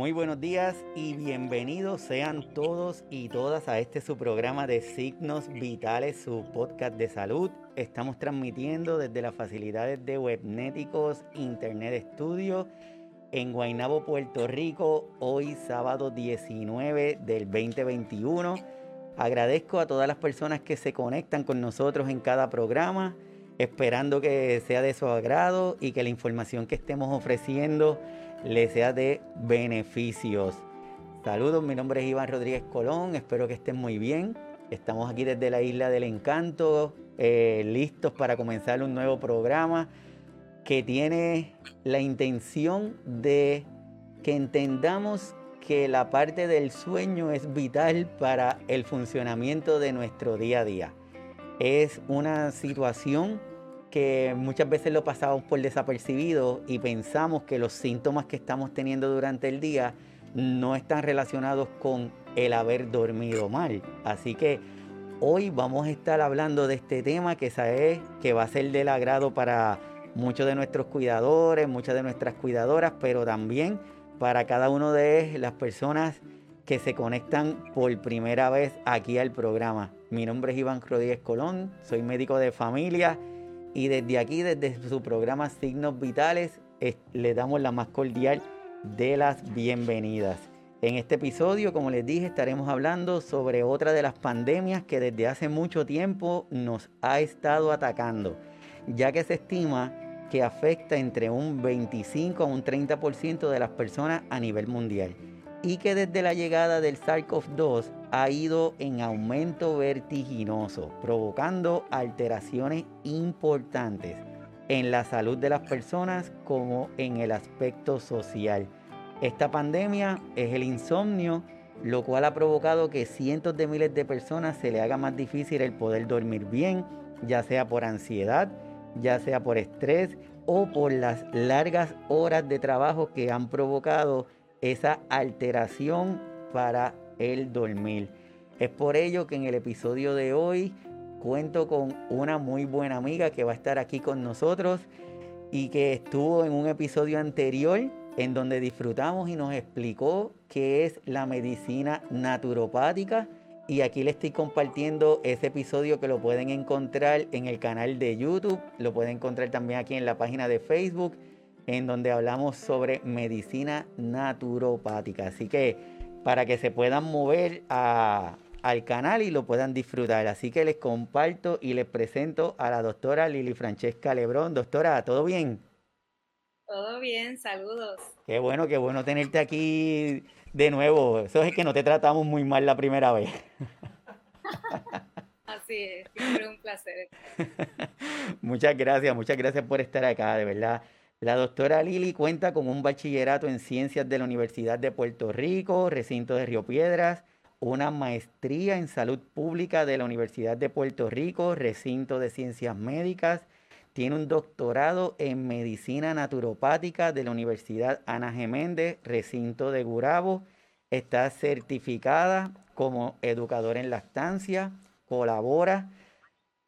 Muy buenos días y bienvenidos sean todos y todas a este su programa de Signos Vitales, su podcast de salud. Estamos transmitiendo desde las facilidades de Webnéticos Internet Studio en Guaynabo, Puerto Rico, hoy sábado 19 del 2021. Agradezco a todas las personas que se conectan con nosotros en cada programa, esperando que sea de su agrado y que la información que estemos ofreciendo le sea de beneficios. Saludos, mi nombre es Iván Rodríguez Colón, espero que estén muy bien. Estamos aquí desde la Isla del Encanto, eh, listos para comenzar un nuevo programa que tiene la intención de que entendamos que la parte del sueño es vital para el funcionamiento de nuestro día a día. Es una situación que muchas veces lo pasamos por desapercibido y pensamos que los síntomas que estamos teniendo durante el día no están relacionados con el haber dormido mal. Así que hoy vamos a estar hablando de este tema que sabe que va a ser del agrado para muchos de nuestros cuidadores, muchas de nuestras cuidadoras, pero también para cada una de las personas que se conectan por primera vez aquí al programa. Mi nombre es Iván Rodríguez Colón, soy médico de familia y desde aquí, desde su programa Signos Vitales, le damos la más cordial de las bienvenidas. En este episodio, como les dije, estaremos hablando sobre otra de las pandemias que desde hace mucho tiempo nos ha estado atacando, ya que se estima que afecta entre un 25 a un 30% de las personas a nivel mundial y que desde la llegada del SARS-CoV-2 ha ido en aumento vertiginoso, provocando alteraciones importantes en la salud de las personas como en el aspecto social. Esta pandemia es el insomnio, lo cual ha provocado que cientos de miles de personas se le haga más difícil el poder dormir bien, ya sea por ansiedad, ya sea por estrés o por las largas horas de trabajo que han provocado esa alteración para el dormir. Es por ello que en el episodio de hoy cuento con una muy buena amiga que va a estar aquí con nosotros y que estuvo en un episodio anterior en donde disfrutamos y nos explicó qué es la medicina naturopática. Y aquí le estoy compartiendo ese episodio que lo pueden encontrar en el canal de YouTube, lo pueden encontrar también aquí en la página de Facebook en donde hablamos sobre medicina naturopática. Así que para que se puedan mover al canal y lo puedan disfrutar. Así que les comparto y les presento a la doctora Lili Francesca Lebrón. Doctora, ¿todo bien? Todo bien, saludos. Qué bueno, qué bueno tenerte aquí de nuevo. Eso es que no te tratamos muy mal la primera vez. Así es, siempre un placer. muchas gracias, muchas gracias por estar acá, de verdad. La doctora Lili cuenta con un bachillerato en ciencias de la Universidad de Puerto Rico, recinto de Río Piedras, una maestría en salud pública de la Universidad de Puerto Rico, recinto de ciencias médicas, tiene un doctorado en medicina naturopática de la Universidad Ana Geméndez, recinto de Gurabo, está certificada como educadora en lactancia, colabora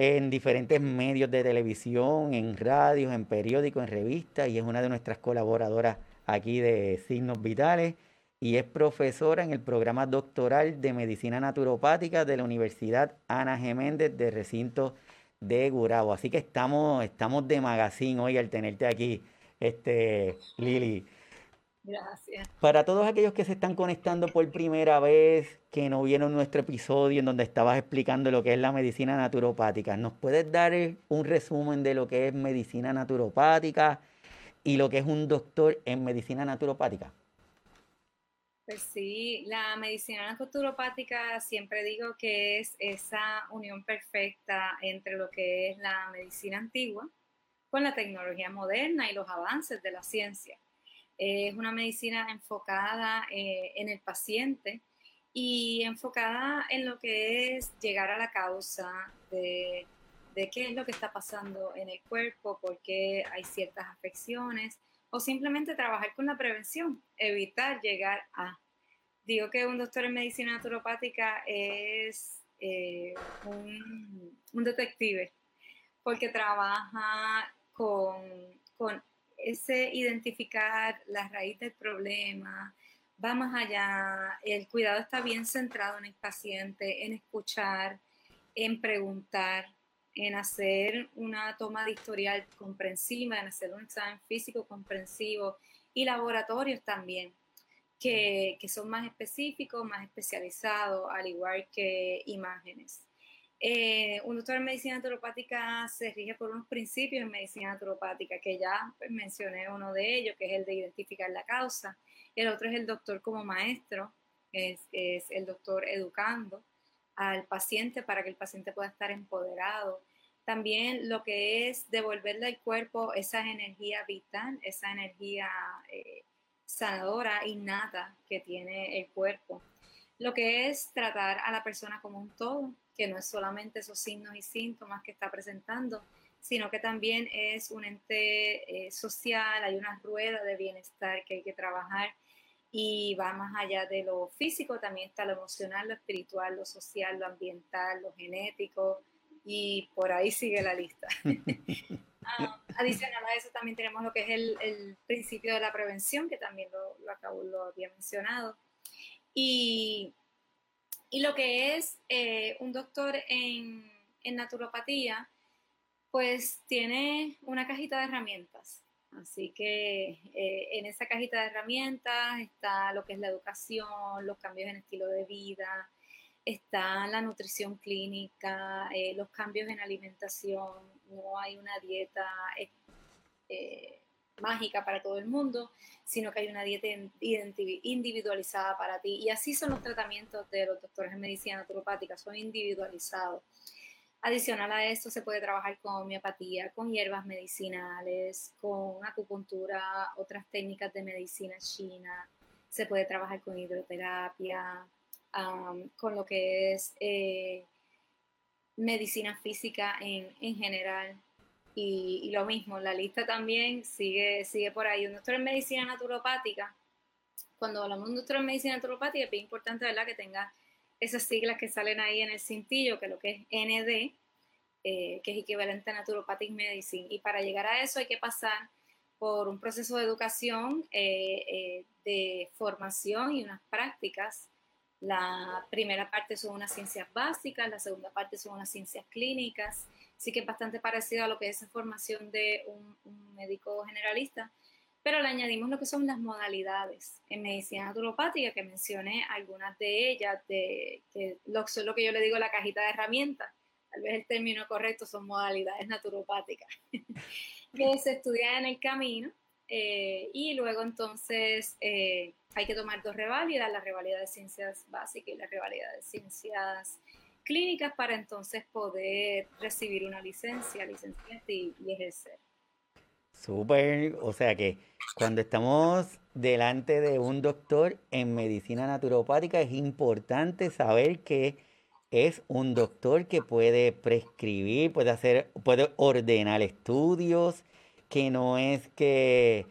en diferentes medios de televisión, en radios, en periódicos, en revistas y es una de nuestras colaboradoras aquí de Signos Vitales y es profesora en el programa doctoral de medicina naturopática de la Universidad Ana Geméndez de recinto de Gurabo. Así que estamos, estamos de magazine hoy al tenerte aquí, este, Lili. Gracias. Para todos aquellos que se están conectando por primera vez, que no vieron nuestro episodio en donde estabas explicando lo que es la medicina naturopática, ¿nos puedes dar un resumen de lo que es medicina naturopática y lo que es un doctor en medicina naturopática? Pues sí, la medicina naturopática siempre digo que es esa unión perfecta entre lo que es la medicina antigua con la tecnología moderna y los avances de la ciencia es una medicina enfocada eh, en el paciente y enfocada en lo que es llegar a la causa de, qué es lo que está pasando en el cuerpo, por qué hay ciertas afecciones o simplemente trabajar con la prevención, evitar llegar a. Digo que un doctor en medicina naturopática es eh, un, detective porque trabaja con, con ese identificar la raíz del problema, va más allá. El cuidado está bien centrado en el paciente, en escuchar, en preguntar, en hacer una toma de historial comprensiva, en hacer un examen físico comprensivo y laboratorios también, que, son más específicos, más especializados, al igual que imágenes. Eh, un doctor en medicina naturopática se rige por unos principios en medicina naturopática, que ya pues, mencioné uno de ellos, que es el de identificar la causa. El otro es el doctor como maestro, es, es el doctor educando al paciente para que el paciente pueda estar empoderado. También lo que es devolverle al cuerpo esa energía vital, esa energía eh, sanadora innata que tiene el cuerpo. Lo que es tratar a la persona como un todo, que no es solamente esos signos y síntomas que está presentando, sino que también es un ente eh, social, hay una rueda de bienestar que hay que trabajar y va más allá de lo físico, también está lo emocional, lo espiritual, lo social, lo ambiental, lo genético y por ahí sigue la lista. Ah, adicional a eso también tenemos lo que es el, principio de la prevención, que también lo, lo, acabo, lo había mencionado. Y, y lo que es eh, un doctor en, en naturopatía, pues tiene una cajita de herramientas. Así que eh, en esa cajita de herramientas está lo que es la educación, los cambios en estilo de vida, está la nutrición clínica, eh, los cambios en alimentación, no hay una dieta mágica para todo el mundo, sino que hay una dieta individualizada para ti. Y así son los tratamientos de los doctores en medicina naturopática, son individualizados. Adicional a esto, se puede trabajar con homeopatía, con hierbas medicinales, con acupuntura, otras técnicas de medicina china. Se puede trabajar con hidroterapia, con lo que es eh, medicina física en, general. Y, lo mismo, la lista también sigue, sigue por ahí. Un doctor en medicina naturopática, cuando hablamos de un doctor en medicina naturopática, es importante ¿verdad? que tenga esas siglas que salen ahí en el cintillo, que es lo que es ND, eh, que es equivalente a Naturopathic Medicine. Y para llegar a eso hay que pasar por un proceso de educación, eh, eh, de formación y unas prácticas. La primera parte son unas ciencias básicas, la segunda parte son unas ciencias clínicas. Sí que es bastante parecido a lo que es esa formación de un, un médico generalista, pero le añadimos lo que son las modalidades en medicina naturopática, que mencioné algunas de ellas, de, que lo, lo que yo le digo la cajita de herramientas, tal vez el término correcto son modalidades naturopáticas, que se estudian en el camino eh, y luego entonces eh, hay que tomar dos revalidas, la revalida de ciencias básicas y la revalida de ciencias clínicas para entonces poder recibir una licencia, licencia y ejercer. Súper, o sea que cuando estamos delante de un doctor en medicina naturopática es importante saber que es un doctor que puede prescribir, puede hacer, puede ordenar estudios, que no es que,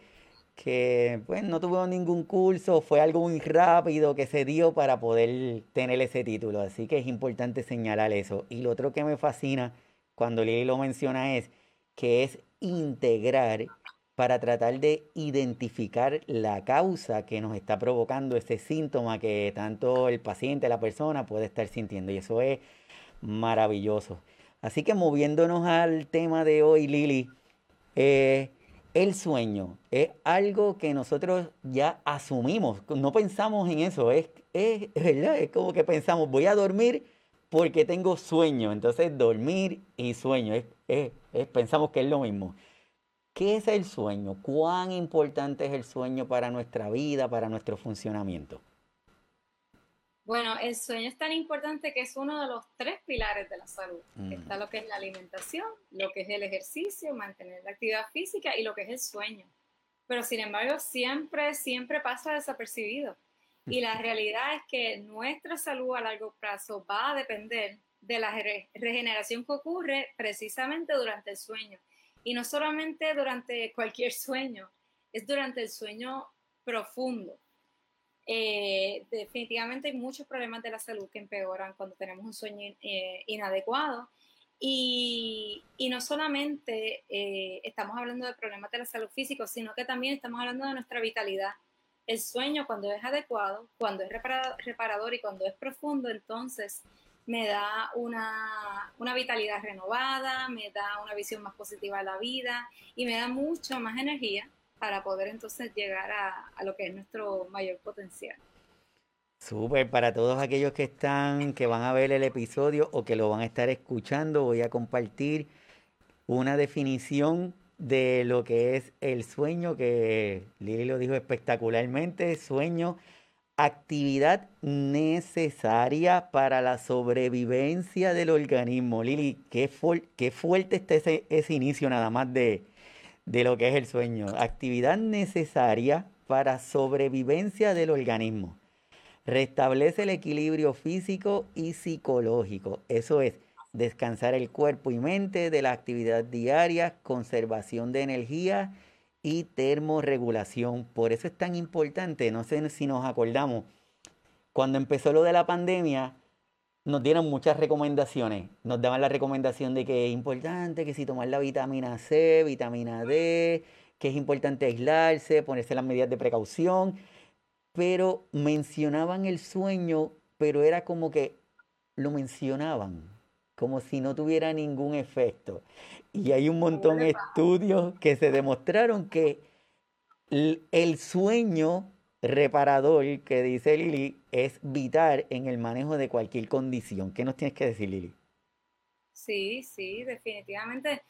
que pues, no tuvo ningún curso, fue algo muy rápido que se dio para poder tener ese título. Así que es importante señalar eso. Y lo otro que me fascina cuando Lili lo menciona es que es integrar para tratar de identificar la causa que nos está provocando ese síntoma que tanto el paciente, la persona puede estar sintiendo. Y eso es maravilloso. Así que moviéndonos al tema de hoy, Lili, eh, el sueño es algo que nosotros ya asumimos, no pensamos en eso, es, es, ¿verdad? es como que pensamos, voy a dormir porque tengo sueño, entonces dormir y sueño, es, pensamos que es lo mismo. ¿Qué es el sueño? ¿Cuán importante es el sueño para nuestra vida, para nuestro funcionamiento? Bueno, el sueño es tan importante que es uno de los tres pilares de la salud. Mm. Está lo que es la alimentación, lo que es el ejercicio, mantener la actividad física y lo que es el sueño. Pero sin embargo, siempre, siempre pasa desapercibido. Y la realidad es que nuestra salud a largo plazo va a depender de la regeneración que ocurre precisamente durante el sueño. Y no solamente durante cualquier sueño, es durante el sueño profundo. Eh, definitivamente hay muchos problemas de la salud que empeoran cuando tenemos un sueño eh, inadecuado. Y, no solamente eh, estamos hablando de problemas de la salud física, sino que también estamos hablando de nuestra vitalidad el sueño cuando es adecuado, cuando es reparador y cuando es profundo, entonces me da una, vitalidad renovada, me da una visión más positiva de la vida y me da mucho más energía para poder entonces llegar a, lo que es nuestro mayor potencial. Súper, para todos aquellos que están, que van a ver el episodio o que lo van a estar escuchando, voy a compartir una definición de lo que es el sueño, que Lili lo dijo espectacularmente, sueño, actividad necesaria para la sobrevivencia del organismo. Lili, qué, qué fuerte está ese, inicio nada más de, de lo que es el sueño. Actividad necesaria para sobrevivencia del organismo. Restablece el equilibrio físico y psicológico. Eso es descansar el cuerpo y mente de la actividad diaria, conservación de energía y termorregulación. Por eso es tan importante, no sé si nos acordamos, cuando empezó lo de la pandemia, nos dieron muchas recomendaciones. Nos daban la recomendación de que es importante, que si tomar la vitamina C, vitamina D, que es importante aislarse, ponerse las medidas de precaución pero mencionaban el sueño, pero era como que lo mencionaban, como si no tuviera ningún efecto. Y hay un montón de estudios que se demostraron que el sueño reparador que dice Lili es vital en el manejo de cualquier condición. ¿Qué nos tienes que decir, Lili? Sí, sí, definitivamente.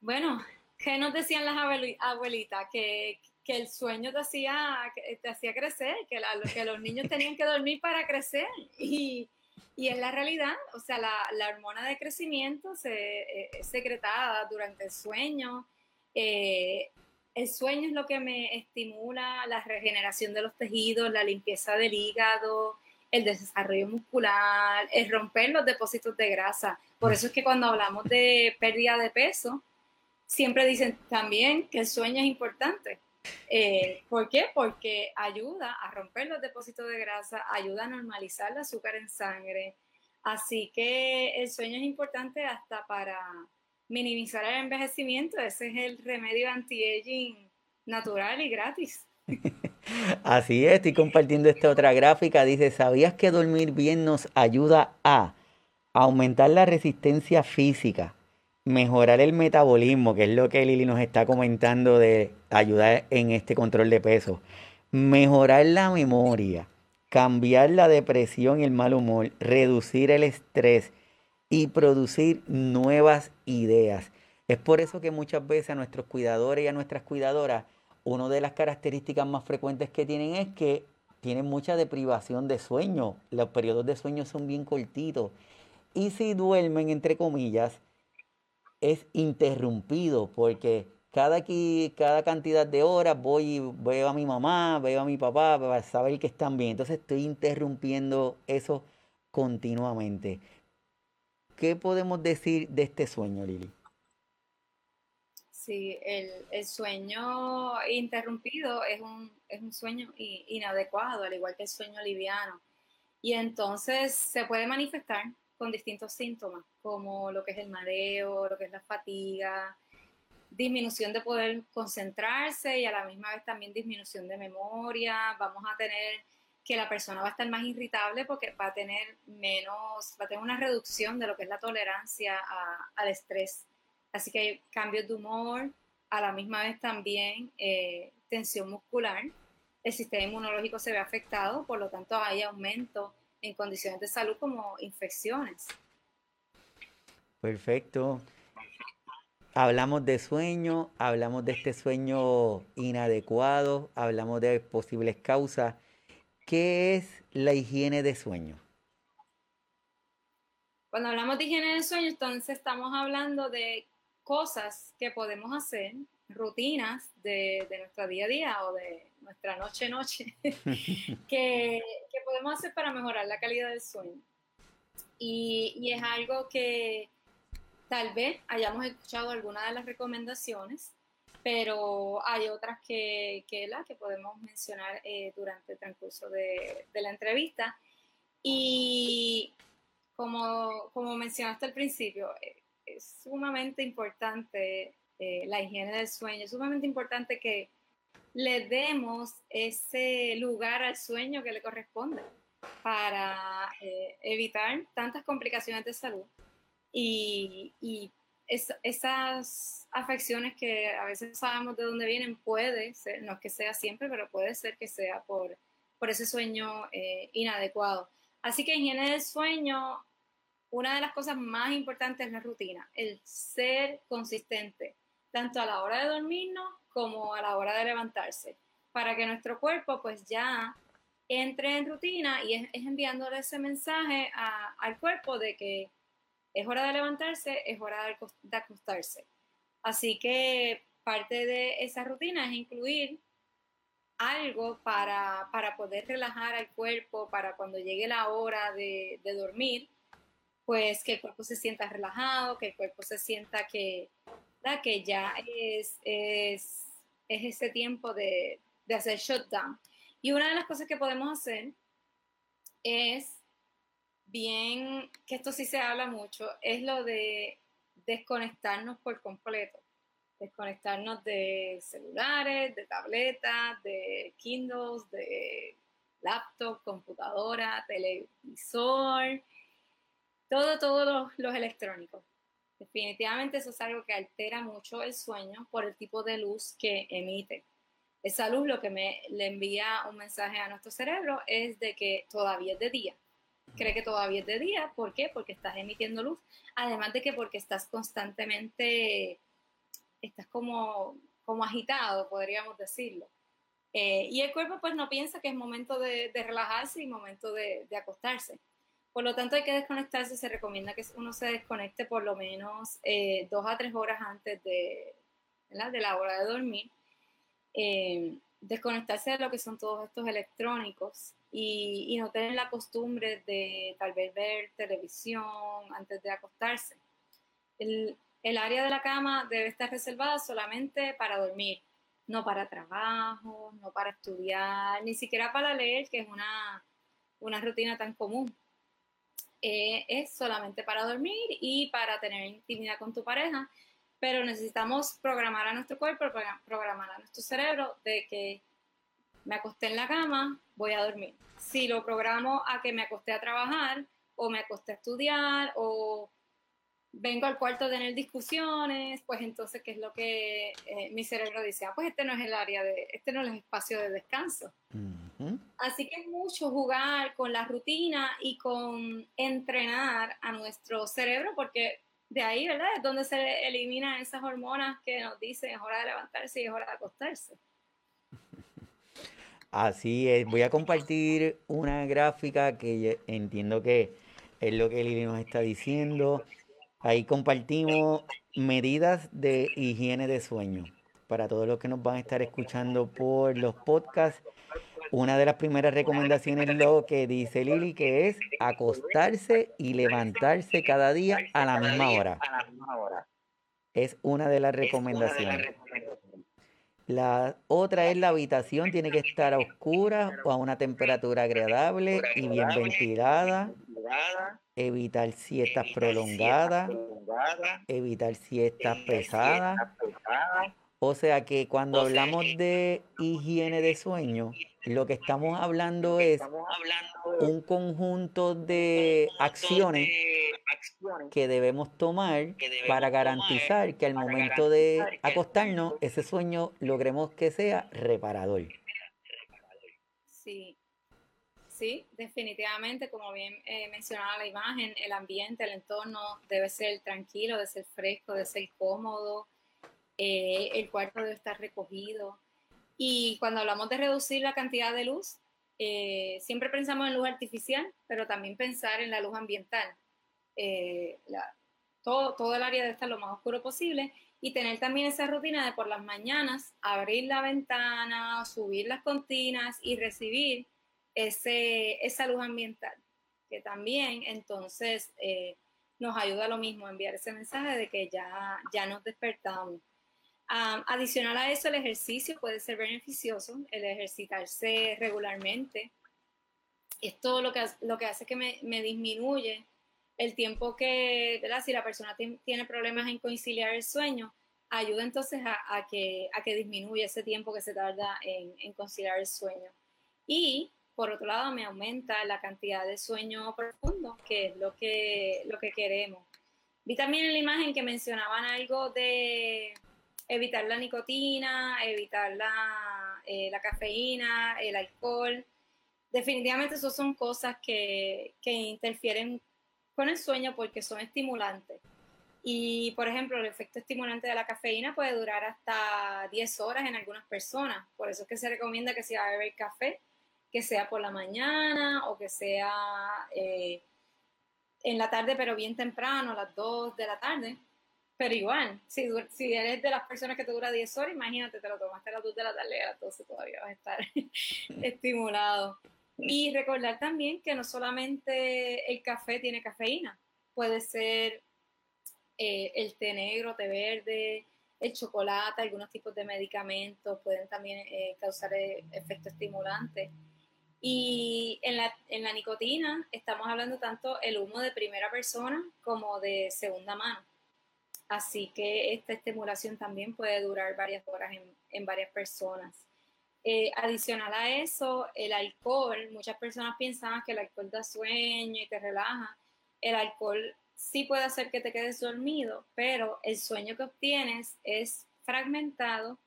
Bueno, ¿qué nos decían las abuelitas? Que, que el sueño te hacía, te hacía crecer, que, que los niños tenían que dormir para crecer. Y, y es la realidad, o sea, la, la hormona de crecimiento se, eh, es secretada durante el sueño. Eh, el sueño es lo que me estimula la regeneración de los tejidos, la limpieza del hígado, el desarrollo muscular, el romper los depósitos de grasa. Por eso es que cuando hablamos de pérdida de peso, siempre dicen también que el sueño es importante. Eh, ¿Por qué? Porque ayuda a romper los depósitos de grasa, ayuda a normalizar el azúcar en sangre. Así que el sueño es importante hasta para minimizar el envejecimiento. Ese es el remedio anti-aging natural y gratis. Así es, estoy compartiendo esta otra gráfica. Dice, ¿sabías que dormir bien nos ayuda a aumentar la resistencia física? mejorar el metabolismo, que es lo que Lili nos está comentando de ayudar en este control de peso, mejorar la memoria, cambiar la depresión y el mal humor, reducir el estrés y producir nuevas ideas. Es por eso que muchas veces a nuestros cuidadores y a nuestras cuidadoras, una de las características más frecuentes que tienen es que tienen mucha deprivación de sueño. Los periodos de sueño son bien cortitos. Y si duermen, entre comillas, es interrumpido porque cada, cada cantidad de horas voy y veo a mi mamá, veo a mi papá para saber que están bien. Entonces estoy interrumpiendo eso continuamente. ¿Qué podemos decir de este sueño, Lili? Sí, el, sueño interrumpido es un, es un sueño inadecuado, al igual que el sueño liviano. Y entonces se puede manifestar con distintos síntomas, como lo que es el mareo, lo que es la fatiga, disminución de poder concentrarse y a la misma vez también disminución de memoria. Vamos a tener que la persona va a estar más irritable porque va a tener menos, va a tener una reducción de lo que es la tolerancia al estrés. Así que hay cambios de humor, a la misma vez también eh, tensión muscular. El sistema inmunológico se ve afectado, por lo tanto hay aumento en condiciones de salud como infecciones. Perfecto. Hablamos de sueño, hablamos de este sueño inadecuado, hablamos de posibles causas. ¿Qué es la higiene de sueño? Cuando hablamos de higiene de sueño, entonces estamos hablando de cosas que podemos hacer, rutinas de, de nuestro día a día o de nuestra noche-noche, que, podemos hacer para mejorar la calidad del sueño. Y, es algo que tal vez hayamos escuchado algunas de las recomendaciones, pero hay otras que, que, que podemos mencionar eh, durante el transcurso de, la entrevista. Y como, como mencionaste al principio, eh, es sumamente importante eh, la higiene del sueño, es sumamente importante que le demos ese lugar al sueño que le corresponde para eh, evitar tantas complicaciones de salud y, esas afecciones que a veces sabemos de dónde vienen, puede ser, no es que sea siempre, pero puede ser que sea por, por ese sueño eh, inadecuado. Así que higiene del sueño, una de las cosas más importantes es la rutina, el ser consistente, tanto a la hora de dormirnos como a la hora de levantarse, para que nuestro cuerpo pues ya entre en rutina y es, enviándole ese mensaje al cuerpo de que es hora de levantarse, es hora de, acostarse. Así que parte de esa rutina es incluir algo para, poder relajar al cuerpo, para cuando llegue la hora de, dormir, pues que el cuerpo se sienta relajado, que el cuerpo se sienta que, que ya es, es, ese tiempo de, de hacer shutdown. Y una de las cosas que podemos hacer es bien, que esto sí se habla mucho, es lo de desconectarnos por completo. Desconectarnos de celulares, de tabletas, de Kindles, de laptop, computadora, televisor, todo, todos los, los electrónicos. Definitivamente eso es algo que altera mucho el sueño por el tipo de luz que emite. Esa luz lo que me le envía un mensaje a nuestro cerebro es de que todavía es de día cree que todavía es de día. ¿Por qué? Porque estás emitiendo luz. Además de que porque estás constantemente, estás como, como agitado, podríamos decirlo. Eh, y el cuerpo pues no piensa que es momento de, relajarse y momento de, acostarse. Por lo tanto hay que desconectarse. Se recomienda que uno se desconecte por lo menos eh, dos a tres horas antes de, de la hora de dormir. Eh, desconectarse de lo que son todos estos electrónicos y, no tener la costumbre de tal vez ver televisión antes de acostarse. El, área de la cama debe estar reservada solamente para dormir, no para trabajo, no para estudiar, ni siquiera para leer, que es una, rutina tan común. Eh, es solamente para dormir y para tener intimidad con tu pareja, pero necesitamos programar a nuestro cuerpo, programar a nuestro cerebro de que me acosté en la cama, voy a dormir. Si lo programo a que me acosté a trabajar o me acosté a estudiar o vengo al cuarto a tener discusiones, pues entonces, ¿qué es lo que eh, mi cerebro dice? Ah, pues este no es el área de, este no es el espacio de descanso. Así que es mucho jugar con la rutina y con entrenar a nuestro cerebro, porque de ahí, ¿verdad? Es donde se eliminan esas hormonas que nos dicen es hora de levantarse y es hora de acostarse. Así es, voy a compartir una gráfica que entiendo que es lo que Lili nos está diciendo. Ahí compartimos medidas de higiene de sueño. Para todos los que nos van a estar escuchando por los podcasts, una de las primeras recomendaciones es lo que dice Lili, que es acostarse y levantarse cada día a la misma hora. Es una de las recomendaciones. La otra es la habitación tiene que estar a oscura o a una temperatura agradable y bien ventilada. Evitar siestas prolongadas. Evitar siestas pesadas. O sea que cuando hablamos de higiene de sueño, lo que estamos hablando es un conjunto de acciones que debemos tomar para garantizar que al momento de acostarnos, ese sueño logremos que sea reparador. Sí, sí, definitivamente, como bien eh, mencionaba la imagen, el ambiente, el entorno debe ser tranquilo, debe ser fresco, debe ser cómodo, eh, el cuarto debe estar recogido. Y cuando hablamos de reducir la cantidad de luz, eh, siempre pensamos en luz artificial, pero también pensar en la luz ambiental. Eh, todo, todo el área debe estar lo más oscuro posible y tener también esa rutina de por las mañanas abrir la ventana, subir las cortinas y recibir ese, esa luz ambiental, que también entonces nos ayuda a lo mismo, enviar ese mensaje de que ya, ya nos despertamos adicional a eso, el ejercicio puede ser beneficioso, el ejercitarse regularmente. Es todo lo que, lo que hace que me, disminuye el tiempo que, si la persona tiene problemas en conciliar el sueño, ayuda entonces a, que, a que disminuya ese tiempo que se tarda en, en conciliar el sueño. Y por otro lado, me aumenta la cantidad de sueño profundo, que es lo que, lo que queremos. Vi también en la imagen que mencionaban algo de evitar la nicotina, evitar la, eh, la cafeína, el alcohol. Definitivamente eso son cosas que, que interfieren con el sueño porque son estimulantes. Y, por ejemplo, el efecto estimulante de la cafeína puede durar hasta 10 horas en algunas personas. Por eso es que se recomienda que si va a beber café, que sea por la mañana o que sea eh, en la tarde, pero bien temprano, a las 2 de la tarde. Pero igual, si, si eres de las personas que te dura 10 horas, imagínate, te lo tomaste a las 2 de la tarde, a las 12 todavía vas a estar estimulado. Y recordar también que no solamente el café tiene cafeína, puede ser eh, el té negro, té verde, el chocolate, algunos tipos de medicamentos pueden también eh, causar efecto estimulante. Y en la, en la nicotina estamos hablando tanto el humo de primera persona como de segunda mano. Así que esta estimulación también puede durar varias horas en, varias personas. Eh, adicional a eso, el alcohol, muchas personas piensan que el alcohol da sueño y te relaja. El alcohol sí puede hacer que te quedes dormido, pero el sueño que obtienes es fragmentado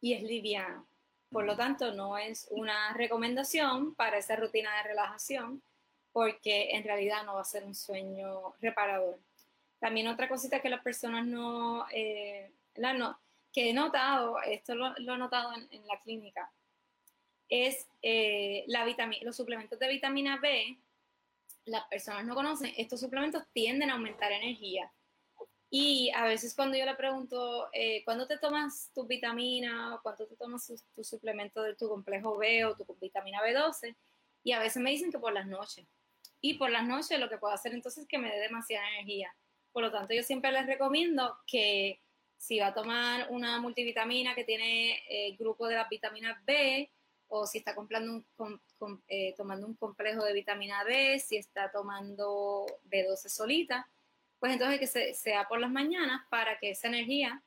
y es liviano. Por lo tanto, no es una recomendación para esa rutina de relajación porque en realidad no va a ser un sueño reparador. También otra cosita que las personas no, eh, la no que he notado, esto lo, he notado en, la clínica, es eh, la vitamina, los suplementos de vitamina B. Las personas no conocen, estos suplementos tienden a aumentar energía. Y a veces cuando yo le pregunto, eh, ¿cuándo te tomas tu vitamina o cuánto te tomas tu, suplemento de tu complejo B o tu vitamina B12? Y a veces me dicen que por las noches. Y por las noches lo que puedo hacer entonces es que me dé demasiada energía. Por lo tanto, yo siempre les recomiendo que si va a tomar una multivitamina que tiene el eh, grupo de las vitaminas B, o si está eh, tomando un complejo de vitamina B, si está tomando B12 solita, pues entonces que sea por las mañanas para que esa energía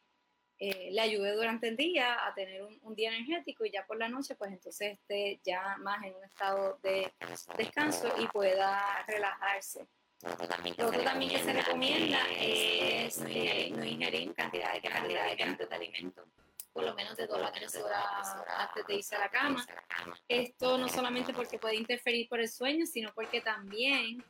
eh, le ayude durante el día a tener un, día energético y ya por la noche pues entonces esté ya más en un estado de descanso y pueda relajarse. Lo otro también que se recomienda es no ingerir cantidad de cantidad de, de alimento por lo menos de dos a tres horas antes de irse a la cama. Esto no solamente porque puede interferir por el sueño, sino porque también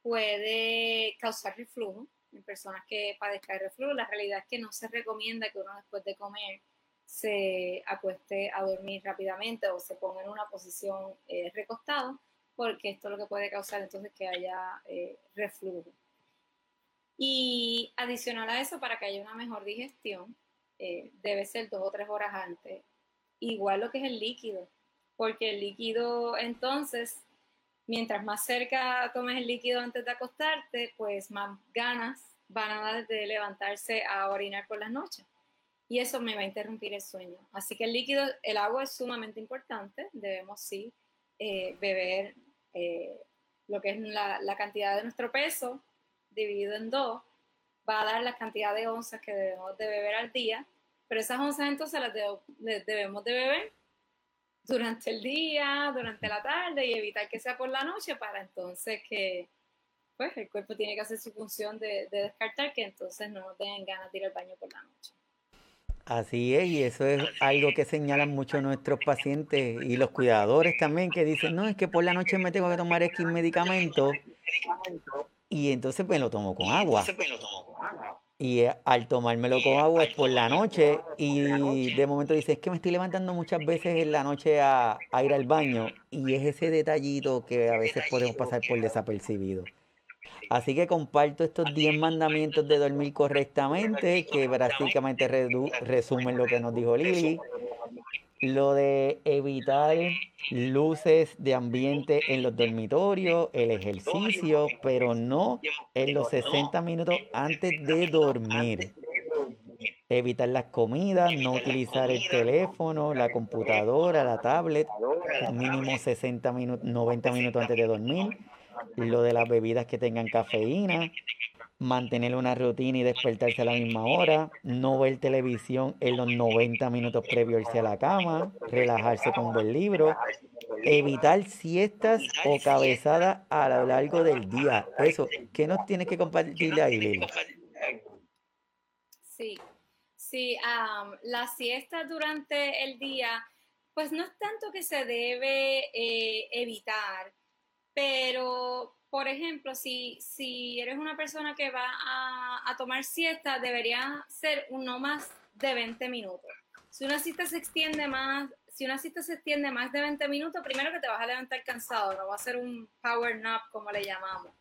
puede causar reflujo en personas que padezcan de reflujo. La realidad es que no se recomienda que uno después de comer se acueste a dormir rápidamente o se ponga en una posición eh, recostado, porque esto es lo que puede causar entonces que haya eh, reflujo. Y adicional a eso, para que haya una mejor digestión, eh, debe ser dos o tres horas antes. Igual lo que es el líquido, porque el líquido entonces mientras más cerca tomes el líquido antes de acostarte, pues más ganas van a dar de levantarse a orinar por las noches. Y eso me va a interrumpir el sueño. Así que el líquido, el agua es sumamente importante. Debemos sí eh, beber eh, lo que es la, cantidad de nuestro peso dividido en dos. Va a dar la cantidad de onzas que debemos de beber al día. Pero esas onzas entonces las debemos de beber durante el día, durante la tarde y evitar que sea por la noche para entonces que pues el cuerpo tiene que hacer su función de, descartar que entonces no tengan ganas de ir al baño por la noche. Así es, y eso es algo que señalan mucho nuestros pacientes y los cuidadores también, que dicen, no, es que por la noche me tengo que tomar X medicamento y entonces pues lo tomo con agua. Y eh, al tomármelo con agua es por la noche y de momento dice, es que me estoy levantando muchas veces en la noche a, ir al baño y es ese detallito que a veces podemos pasar por desapercibido. Así que comparto estos 10 mandamientos de dormir correctamente que prácticamente resumen lo que nos dijo Lili lo de evitar luces de ambiente en los dormitorios, el ejercicio, pero no en los 60 minutos antes de dormir. Evitar las comidas, no utilizar el teléfono, la computadora, la tablet, mínimo 60 minutos, 90 minutos antes de dormir. Lo de las bebidas que tengan cafeína, mantener una rutina y despertarse a la misma hora, no ver televisión en los 90 minutos previos a la cama, relajarse con un buen libro, evitar siestas o cabezadas a lo largo del día. Eso, ¿qué nos tienes que compartir ahí, Lili? Sí, sí, la siesta durante el día, pues no es tanto que se debe eh, evitar, pero por ejemplo, si, si eres una persona que va a, tomar siesta, debería ser no más de 20 minutos. Si una siesta se extiende más, si una cita se extiende más de 20 minutos, primero que te vas a levantar cansado, no va a ser un power nap como le llamamos.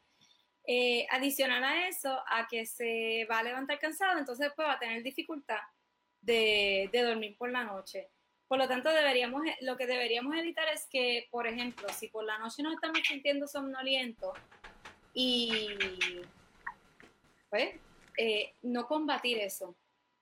Eh, adicional a eso, a que se va a levantar cansado, entonces pues va a tener dificultad de, de dormir por la noche. Por lo tanto, deberíamos, lo que deberíamos evitar es que, por ejemplo, si por la noche nos estamos sintiendo somnolientos y pues, eh, no combatir eso.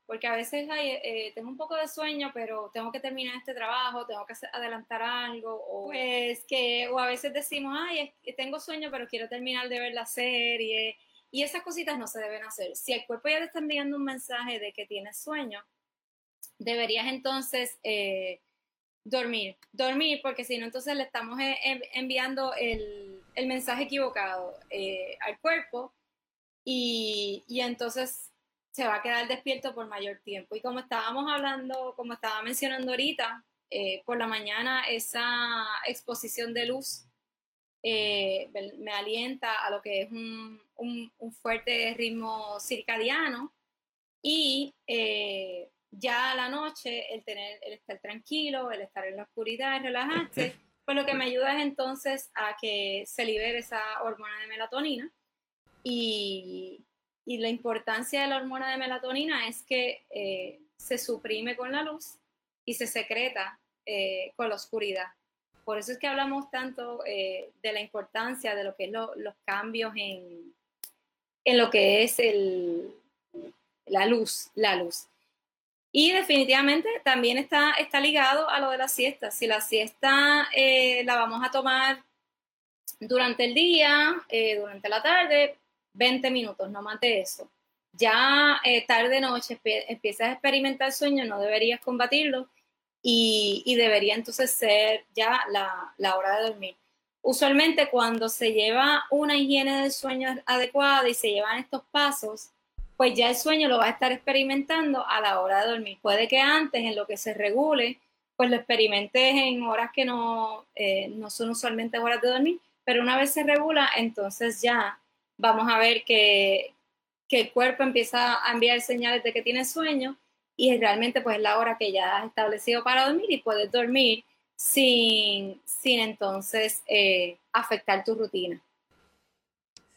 Porque a veces eh, tengo un poco de sueño, pero tengo que terminar este trabajo, tengo que adelantar algo, o pues que, o a veces decimos, ay, tengo sueño, pero quiero terminar de ver la serie. Y esas cositas no se deben hacer. Si el cuerpo ya te está enviando un mensaje de que tienes sueño, deberías entonces eh, dormir, dormir, porque si no, entonces le estamos eh, enviando el, mensaje equivocado eh, al cuerpo y, entonces se va a quedar despierto por mayor tiempo. Y como estábamos hablando, como estaba mencionando ahorita, por la mañana esa exposición de luz me alienta a lo que es un, un fuerte ritmo circadiano y ya a la noche, el, tener, el estar tranquilo, el estar en la oscuridad, el relajarse, pues lo que me ayuda es entonces a que se libere esa hormona de melatonina. Y, y la importancia de la hormona de melatonina es que eh, se suprime con la luz y se secreta eh, con la oscuridad. Por eso es que hablamos tanto eh, de la importancia de lo que es los cambios en, en lo que es el, la luz, la luz. Y definitivamente también está, está ligado a lo de la siesta. Si la siesta eh, la vamos a tomar durante el día, eh, durante la tarde, 20 minutos, no más de eso. Ya eh, tarde, noche, empiezas a experimentar sueño, no deberías combatirlo y, debería entonces ser ya la, la hora de dormir. Usualmente cuando se lleva una higiene del sueño adecuada y se llevan estos pasos, pues ya el sueño lo va a estar experimentando a la hora de dormir. Puede que antes, en lo que se regule, pues lo experimentes en horas que no, eh, no son usualmente horas de dormir, pero una vez se regula, entonces ya vamos a ver que, que el cuerpo empieza a enviar señales de que tiene sueño y realmente pues es la hora que ya has establecido para dormir y puedes dormir sin, sin entonces eh, afectar tu rutina.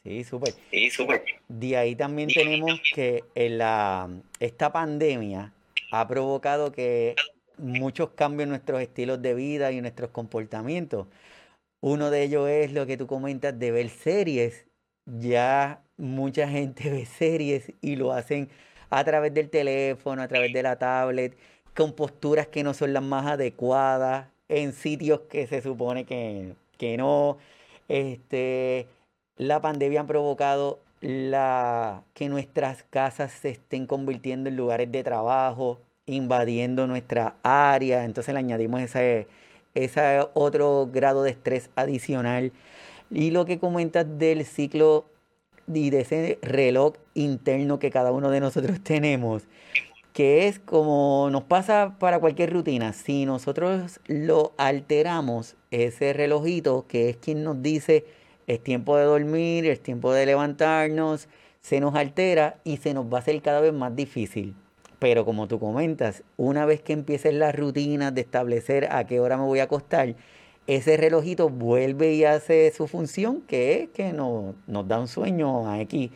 Sí, súper. Sí, súper. De ahí también tenemos que la, esta pandemia ha provocado que muchos cambios en nuestros estilos de vida y en nuestros comportamientos. Uno de ellos es lo que tú comentas de ver series. Ya mucha gente ve series y lo hacen a través del teléfono, a través de la tablet, con posturas que no son las más adecuadas, en sitios que se supone que, que no. Este, la pandemia ha provocado la, que nuestras casas se estén convirtiendo en lugares de trabajo, invadiendo nuestra área, entonces le añadimos ese, ese otro grado de estrés adicional. Y lo que comentas del ciclo y de ese reloj interno que cada uno de nosotros tenemos, que es como nos pasa para cualquier rutina, si nosotros lo alteramos, ese relojito que es quien nos dice es tiempo de dormir, es tiempo de levantarnos, se nos altera y se nos va a hacer cada vez más difícil. Pero como tú comentas, una vez que empieces la rutina de establecer a qué hora me voy a acostar, ese relojito vuelve y hace su función, que es que nos, nos da un sueño a X,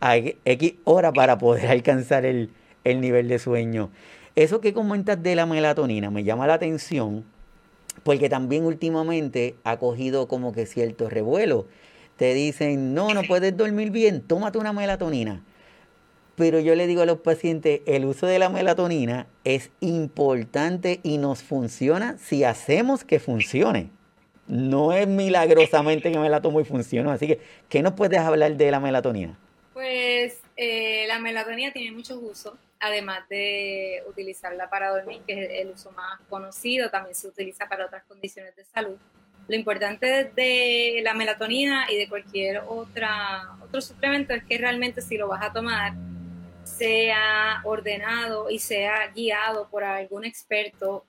a X hora para poder alcanzar el, el nivel de sueño. Eso que comentas de la melatonina me llama la atención porque también últimamente ha cogido como que cierto revuelo. Te dicen, no, no puedes dormir bien, tómate una melatonina. Pero yo le digo a los pacientes, el uso de la melatonina es importante y nos funciona si hacemos que funcione. No es milagrosamente que me la tomo y funciona. Así que, ¿qué nos puedes hablar de la melatonina? Pues eh, la melatonina tiene muchos usos, además de utilizarla para dormir, que es el uso más conocido, también se utiliza para otras condiciones de salud. Lo importante de la melatonina y de cualquier otra, otro suplemento es que realmente si lo vas a tomar, sea ordenado y sea guiado por algún experto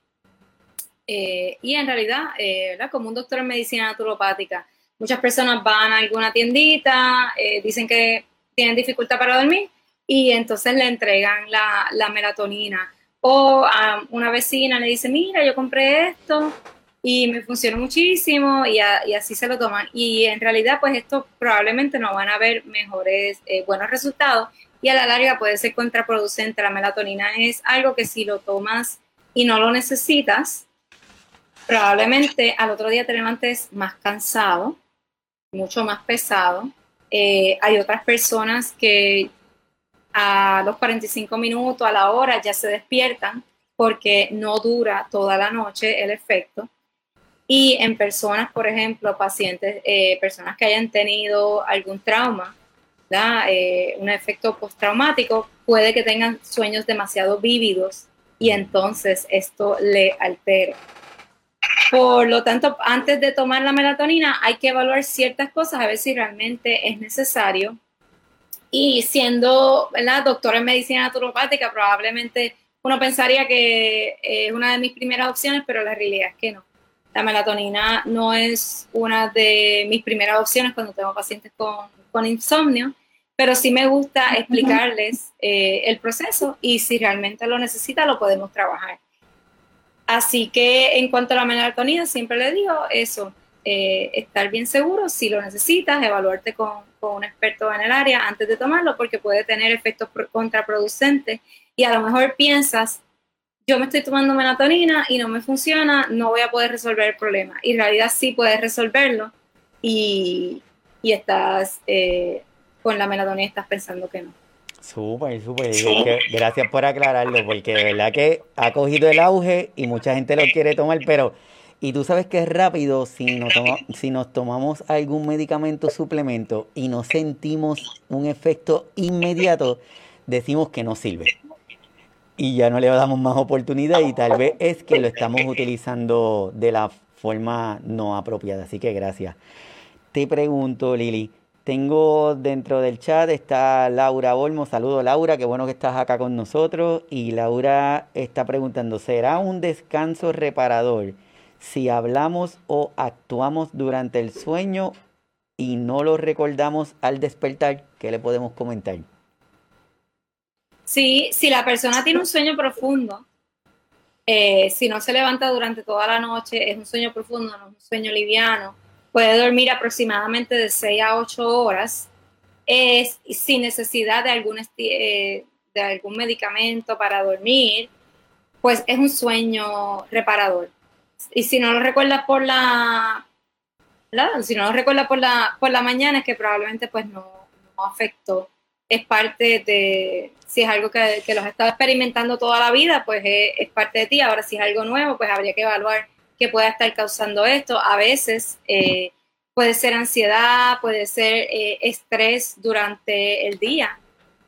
eh, y en realidad, eh, como un doctor en medicina naturopática, muchas personas van a alguna tiendita, eh, dicen que tienen dificultad para dormir y entonces le entregan la, la, melatonina. O a una vecina le dice, mira, yo compré esto y me funcionó muchísimo y, y así se lo toman. Y en realidad, pues esto probablemente no van a ver mejores, buenos resultados y a la larga puede ser contraproducente. La melatonina es algo que si lo tomas y no lo necesitas, probablemente al otro día te levantes más cansado, mucho más pesado. Eh, hay otras personas que a los 45 minutos, a la hora, ya se despiertan porque no dura toda la noche el efecto. Y en personas, por ejemplo, pacientes, eh, personas que hayan tenido algún trauma, eh, un efecto postraumático, puede que tengan sueños demasiado vívidos y entonces esto le altera. Por lo tanto, antes de tomar la melatonina hay que evaluar ciertas cosas a ver si realmente es necesario. Y siendo ¿verdad? doctora en medicina naturopática, probablemente uno pensaría que es una de mis primeras opciones, pero la realidad es que no. La melatonina no es una de mis primeras opciones cuando tengo pacientes con, con insomnio, pero sí me gusta explicarles eh, el proceso y si realmente lo necesita, lo podemos trabajar. Así que en cuanto a la melatonina, siempre le digo eso, eh, estar bien seguro, si lo necesitas, evaluarte con, con, un experto en el área antes de tomarlo, porque puede tener efectos contraproducentes y a lo mejor piensas, yo me estoy tomando melatonina y no me funciona, no voy a poder resolver el problema. Y en realidad sí puedes resolverlo y, y estás eh, con la melatonina, estás pensando que no. Súper, súper. Gracias por aclararlo, porque de verdad que ha cogido el auge y mucha gente lo quiere tomar, pero... Y tú sabes que es rápido si nos, si nos tomamos algún medicamento suplemento y no sentimos un efecto inmediato, decimos que no sirve. Y ya no le damos más oportunidad y tal vez es que lo estamos utilizando de la forma no apropiada. Así que gracias. Te pregunto, Lili, tengo dentro del chat, está Laura Olmo. Saludo Laura, qué bueno que estás acá con nosotros. Y Laura está preguntando, ¿será un descanso reparador si hablamos o actuamos durante el sueño y no lo recordamos al despertar? ¿Qué le podemos comentar? Sí, si la persona tiene un sueño profundo, eh, si no se levanta durante toda la noche, es un sueño profundo, no es un sueño liviano puede dormir aproximadamente de 6 a 8 horas es, sin necesidad de algún, eh, de algún medicamento para dormir, pues es un sueño reparador. Y si no lo recuerda por la, si no lo recuerda por la, por la mañana es que probablemente pues no, afectó. Es parte de, si es algo que, que los has estado experimentando toda la vida, pues es, es parte de ti. Ahora si es algo nuevo, pues habría que evaluar que pueda estar causando esto. A veces eh, puede ser ansiedad, puede ser eh, estrés durante el día,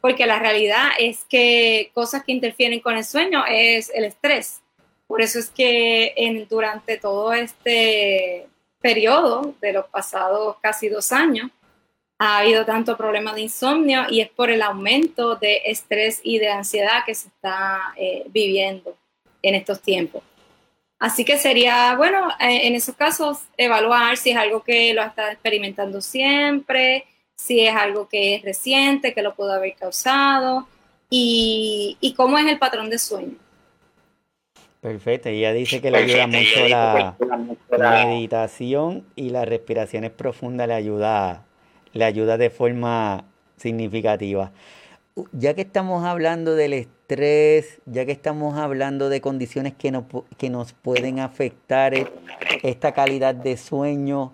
porque la realidad es que cosas que interfieren con el sueño es el estrés. Por eso es que en, durante todo este periodo de los pasados casi dos años, ha habido tanto problema de insomnio y es por el aumento de estrés y de ansiedad que se está eh, viviendo en estos tiempos. Así que sería, bueno, eh, en esos casos, evaluar si es algo que lo está experimentando siempre, si es algo que es reciente, que lo pudo haber causado y, cómo es el patrón de sueño. Perfecto, ella dice que le ayuda mucho la, meditación y las respiraciones profundas le ayuda, le ayuda de forma significativa. Ya que estamos hablando del estrés, ya que estamos hablando de condiciones que nos, que nos pueden afectar e, esta calidad de sueño,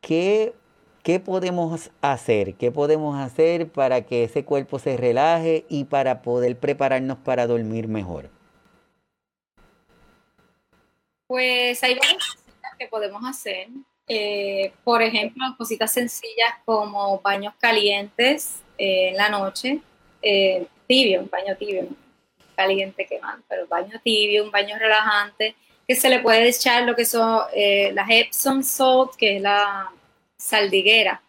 ¿qué, ¿qué podemos hacer? ¿Qué podemos hacer para que ese cuerpo se relaje y para poder prepararnos para dormir mejor? Pues hay varias cosas que podemos hacer. Eh, por ejemplo, cositas sencillas como baños calientes eh, en la noche, eh, tibio, un baño tibio, caliente que van, pero baño tibio, un baño relajante, que se le puede echar lo que son las Epsom salt, que es la saldiguera.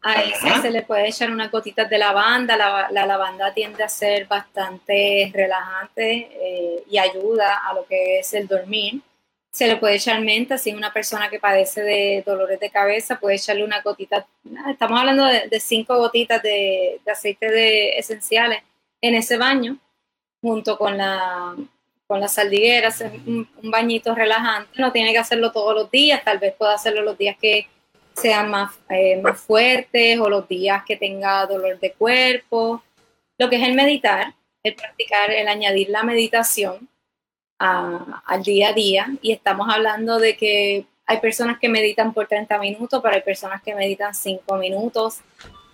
A ese se le puede echar unas gotitas de lavanda. La, la lavanda tiende a ser bastante relajante y ayuda a lo que es el dormir. Se le puede echar menta, si una persona que padece de dolores de cabeza, puede echarle una gotita, estamos hablando de, cinco gotitas de, aceite de esenciales en ese baño, junto con la, con las saldigueras, un, bañito relajante. No tiene que hacerlo todos los días, tal vez pueda hacerlo los días que sean más, eh, más fuertes o los días que tenga dolor de cuerpo. Lo que es el meditar, el practicar, el añadir la meditación al día a día y estamos hablando de que hay personas que meditan por 30 minutos, pero hay personas que meditan 5 minutos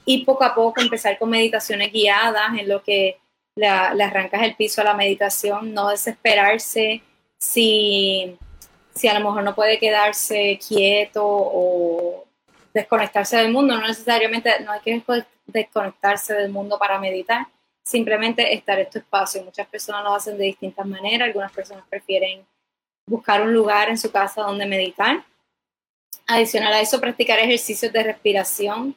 y poco a poco empezar con meditaciones guiadas en lo que le, arrancas el piso a la meditación, no desesperarse si, si a lo mejor no puede quedarse quieto o desconectarse del mundo, no necesariamente, no hay que desconectarse del mundo para meditar, simplemente estar en tu espacio. Muchas personas lo hacen de distintas maneras, algunas personas prefieren buscar un lugar en su casa donde meditar. Adicional a eso, practicar ejercicios de respiración.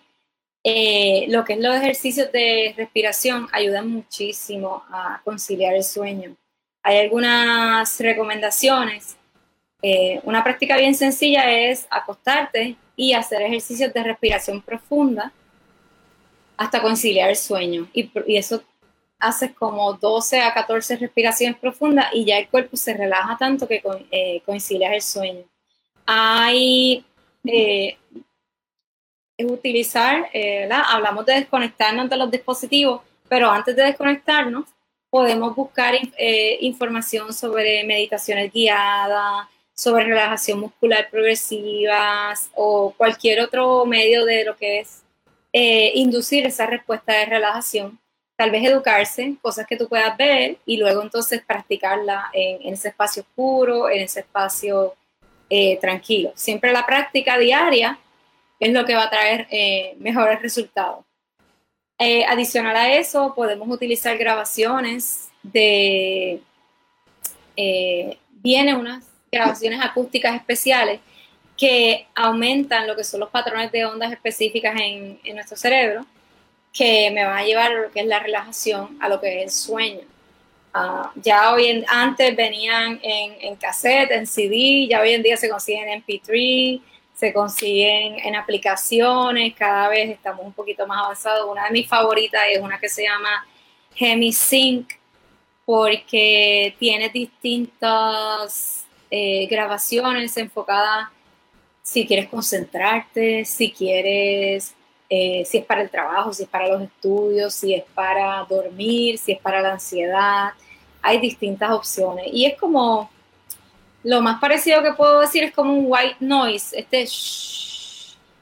Eh, lo que es los ejercicios de respiración ayudan muchísimo a conciliar el sueño. Hay algunas recomendaciones. Eh, una práctica bien sencilla es acostarte y hacer ejercicios de respiración profunda hasta conciliar el sueño. Y, y eso haces como 12 a 14 respiraciones profundas y ya el cuerpo se relaja tanto que eh, coincides el sueño. Hay, eh, es utilizar, eh, hablamos de desconectarnos de los dispositivos, pero antes de desconectarnos podemos buscar información sobre meditaciones guiadas, sobre relajación muscular progresiva o cualquier otro medio de lo que es inducir esa respuesta de relajación tal vez educarse, cosas que tú puedas ver y luego entonces practicarla en, ese espacio oscuro, en ese espacio eh, tranquilo. Siempre la práctica diaria es lo que va a traer eh, mejores resultados. Eh, adicional a eso, podemos utilizar grabaciones de, vienen unas grabaciones acústicas especiales que aumentan lo que son los patrones de ondas específicas en, en nuestro cerebro que me van a llevar a lo que es la relajación, a lo que es el sueño. Ah, ya hoy en, antes venían en, en, cassette, en CD, ya hoy en día se consiguen en MP3, se consiguen en aplicaciones, cada vez estamos un poquito más avanzados. Una de mis favoritas es una que se llama HemiSync, porque tiene distintas eh, grabaciones enfocadas si quieres concentrarte, si quieres eh, si es para el trabajo, si es para los estudios, si es para dormir, si es para la ansiedad. Hay distintas opciones. Y es como, lo más parecido que puedo decir es como un white noise, este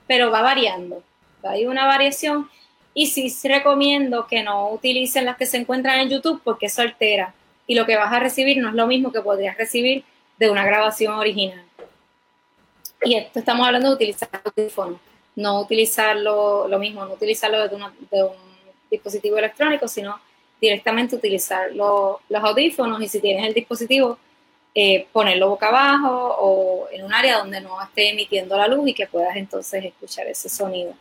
pero va variando. Hay una variación. Y sí recomiendo que no utilicen las que se encuentran en YouTube porque eso altera. Y lo que vas a recibir no es lo mismo que podrías recibir de una grabación original. Y esto estamos hablando de utilizar audífonos no utilizarlo, lo mismo, no utilizarlo de, un dispositivo electrónico, sino directamente utilizar los audífonos y si tienes el dispositivo, eh, ponerlo boca abajo o en un área donde no esté emitiendo la luz y que puedas entonces escuchar ese sonido.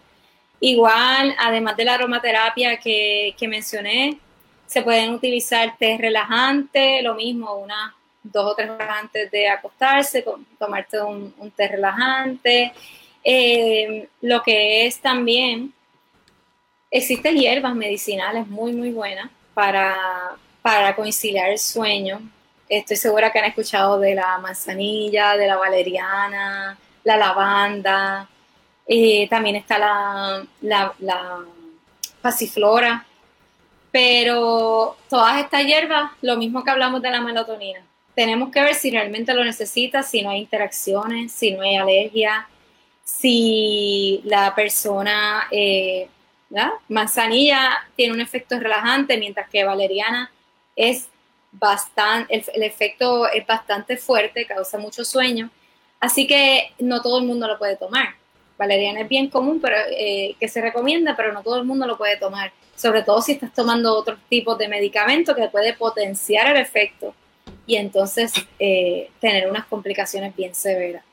Igual, además de la aromaterapia que, mencioné, se pueden utilizar té relajante, lo mismo, unas dos o tres horas antes de acostarse, tomarte un, un té relajante. Eh, lo que es también, existen hierbas medicinales muy, muy buenas para, para conciliar el sueño. Estoy segura que han escuchado de la manzanilla, de la valeriana, la lavanda. Eh, también está la, la, pasiflora. Pero todas estas hierbas, lo mismo que hablamos de la melatonina, tenemos que ver si realmente lo necesitas, si no hay interacciones, si no hay alergia, si la persona, eh, manzanilla tiene un efecto relajante, mientras que valeriana es bastante, el, efecto es bastante fuerte, causa mucho sueño. Así que no todo el mundo lo puede tomar. Valeriana es bien común, pero eh, que se recomienda, pero no todo el mundo lo puede tomar. Sobre todo si estás tomando otros tipos de medicamentos que puede potenciar el efecto y entonces eh, tener unas complicaciones bien severas.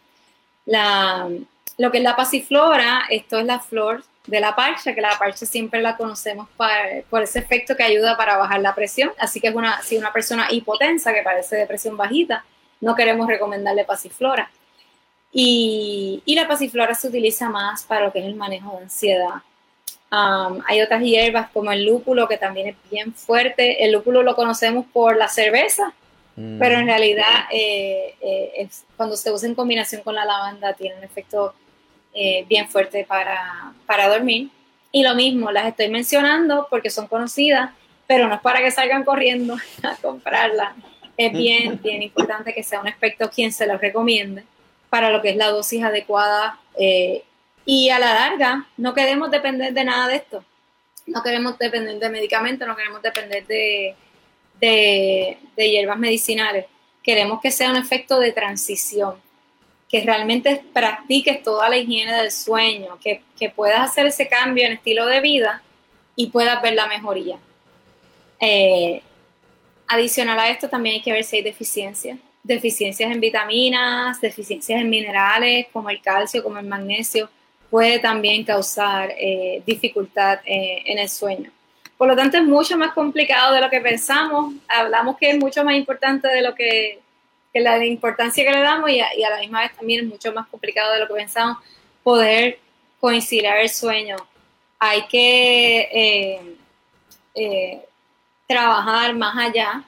La, lo que es la pasiflora, esto es la flor de la parcha, que la parcha siempre la conocemos por ese efecto que ayuda para bajar la presión. Así que si una persona hipotensa que parece de presión bajita, no queremos recomendarle pasiflora. Y, y la pasiflora se utiliza más para lo que es el manejo de ansiedad. hay otras hierbas como el lúpulo que también es bien fuerte. El lúpulo lo conocemos por la cerveza, mm. pero en realidad eh, eh, cuando se usa en combinación con la lavanda tiene un efecto eh, bien fuerte para, para dormir. Y lo mismo, las estoy mencionando porque son conocidas, pero no es para que salgan corriendo a comprarla. Es bien, bien importante que sea un experto quien se los recomiende para lo que es la dosis adecuada eh, y a la larga no queremos depender de nada de esto. No queremos depender de medicamentos, no queremos depender de, de, hierbas medicinales. Queremos que sea un efecto de transición que realmente practiques toda la higiene del sueño, que, puedas hacer ese cambio en estilo de vida y puedas ver la mejoría. Eh, adicional a esto también hay que ver si hay deficiencias, deficiencias en vitaminas, deficiencias en minerales como el calcio, como el magnesio, puede también causar eh, dificultad eh, en el sueño. Por lo tanto, es mucho más complicado de lo que pensamos. Hablamos que es mucho más importante de lo que que la importancia que le damos y a, la misma vez también es mucho más complicado de lo que pensamos poder conciliar el sueño. Hay que eh, eh, trabajar más allá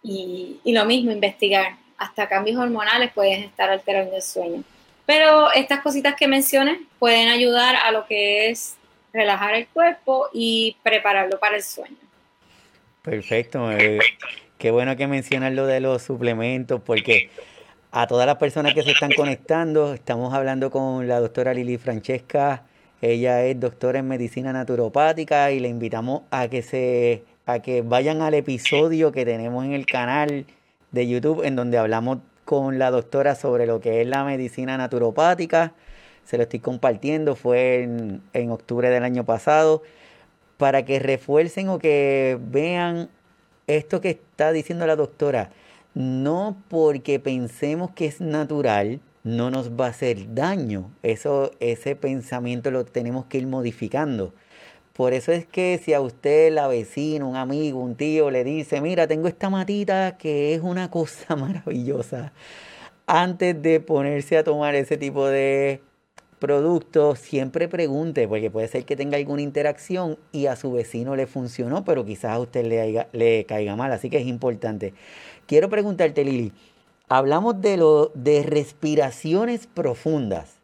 y, lo mismo, investigar. Hasta cambios hormonales pueden estar alterando el sueño. Pero estas cositas que mencioné pueden ayudar a lo que es relajar el cuerpo y prepararlo para el sueño. Perfecto. Eh, Qué bueno que mencionas lo de los suplementos, porque a todas las personas que se están conectando, estamos hablando con la doctora Lili Francesca. Ella es doctora en medicina naturopática y le invitamos a que se a que vayan al episodio que tenemos en el canal de YouTube en donde hablamos con la doctora sobre lo que es la medicina naturopática. Se lo estoy compartiendo, fue en, en octubre del año pasado, para que refuercen o que vean esto que está diciendo la doctora, no porque pensemos que es natural, no nos va a hacer daño. Eso, ese pensamiento lo tenemos que ir modificando. Por eso es que si a usted, la vecina, un amigo, un tío le dice, mira, tengo esta matita que es una cosa maravillosa, antes de ponerse a tomar ese tipo de producto, siempre pregunte, porque puede ser que tenga alguna interacción y a su vecino le funcionó, pero quizás a usted le, le caiga mal, así que es importante. Quiero preguntarte, Lili, hablamos de, lo, de respiraciones profundas.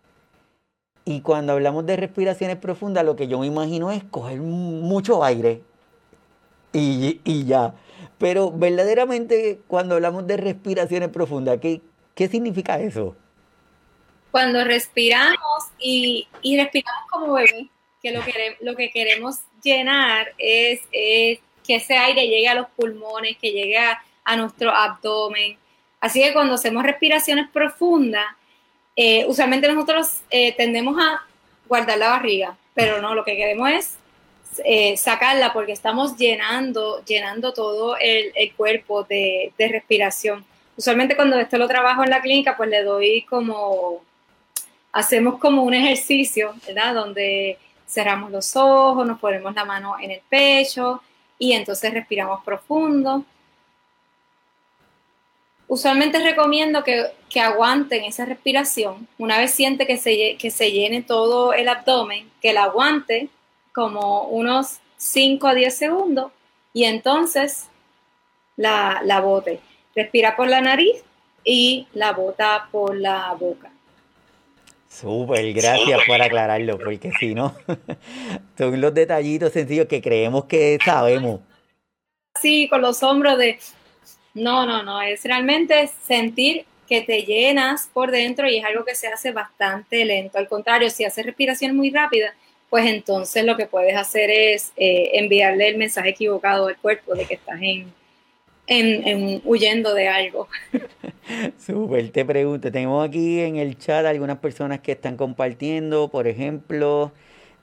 Y cuando hablamos de respiraciones profundas, lo que yo me imagino es coger mucho aire y, y ya. Pero verdaderamente, cuando hablamos de respiraciones profundas, ¿qué, qué significa eso? Cuando respiramos y, respiramos como bebé, que lo, que lo que queremos llenar es, que ese aire llegue a los pulmones, que llegue a, nuestro abdomen. Así que cuando hacemos respiraciones profundas, eh, usualmente nosotros eh, tendemos a guardar la barriga, pero no, lo que queremos es eh, sacarla porque estamos llenando, llenando todo el, cuerpo de, de, respiración. Usualmente cuando esto lo trabajo en la clínica, pues le doy como hacemos como un ejercicio, ¿verdad? Donde cerramos los ojos, nos ponemos la mano en el pecho y entonces respiramos profundo. Usualmente recomiendo que, aguanten esa respiración. Una vez siente que se, que se llene todo el abdomen, que la aguante como unos 5 a 10 segundos y entonces la, la bote. Respira por la nariz y la bota por la boca. Súper, gracias por aclararlo, porque si no, son los detallitos sencillos que creemos que sabemos. Sí, con los hombros de, no, no, no, es realmente sentir que te llenas por dentro y es algo que se hace bastante lento. Al contrario, si haces respiración muy rápida, pues entonces lo que puedes hacer es eh, enviarle el mensaje equivocado al cuerpo de que estás en, en, huyendo de algo. Súper, te pregunto, tenemos aquí en el chat algunas personas que están compartiendo, por ejemplo,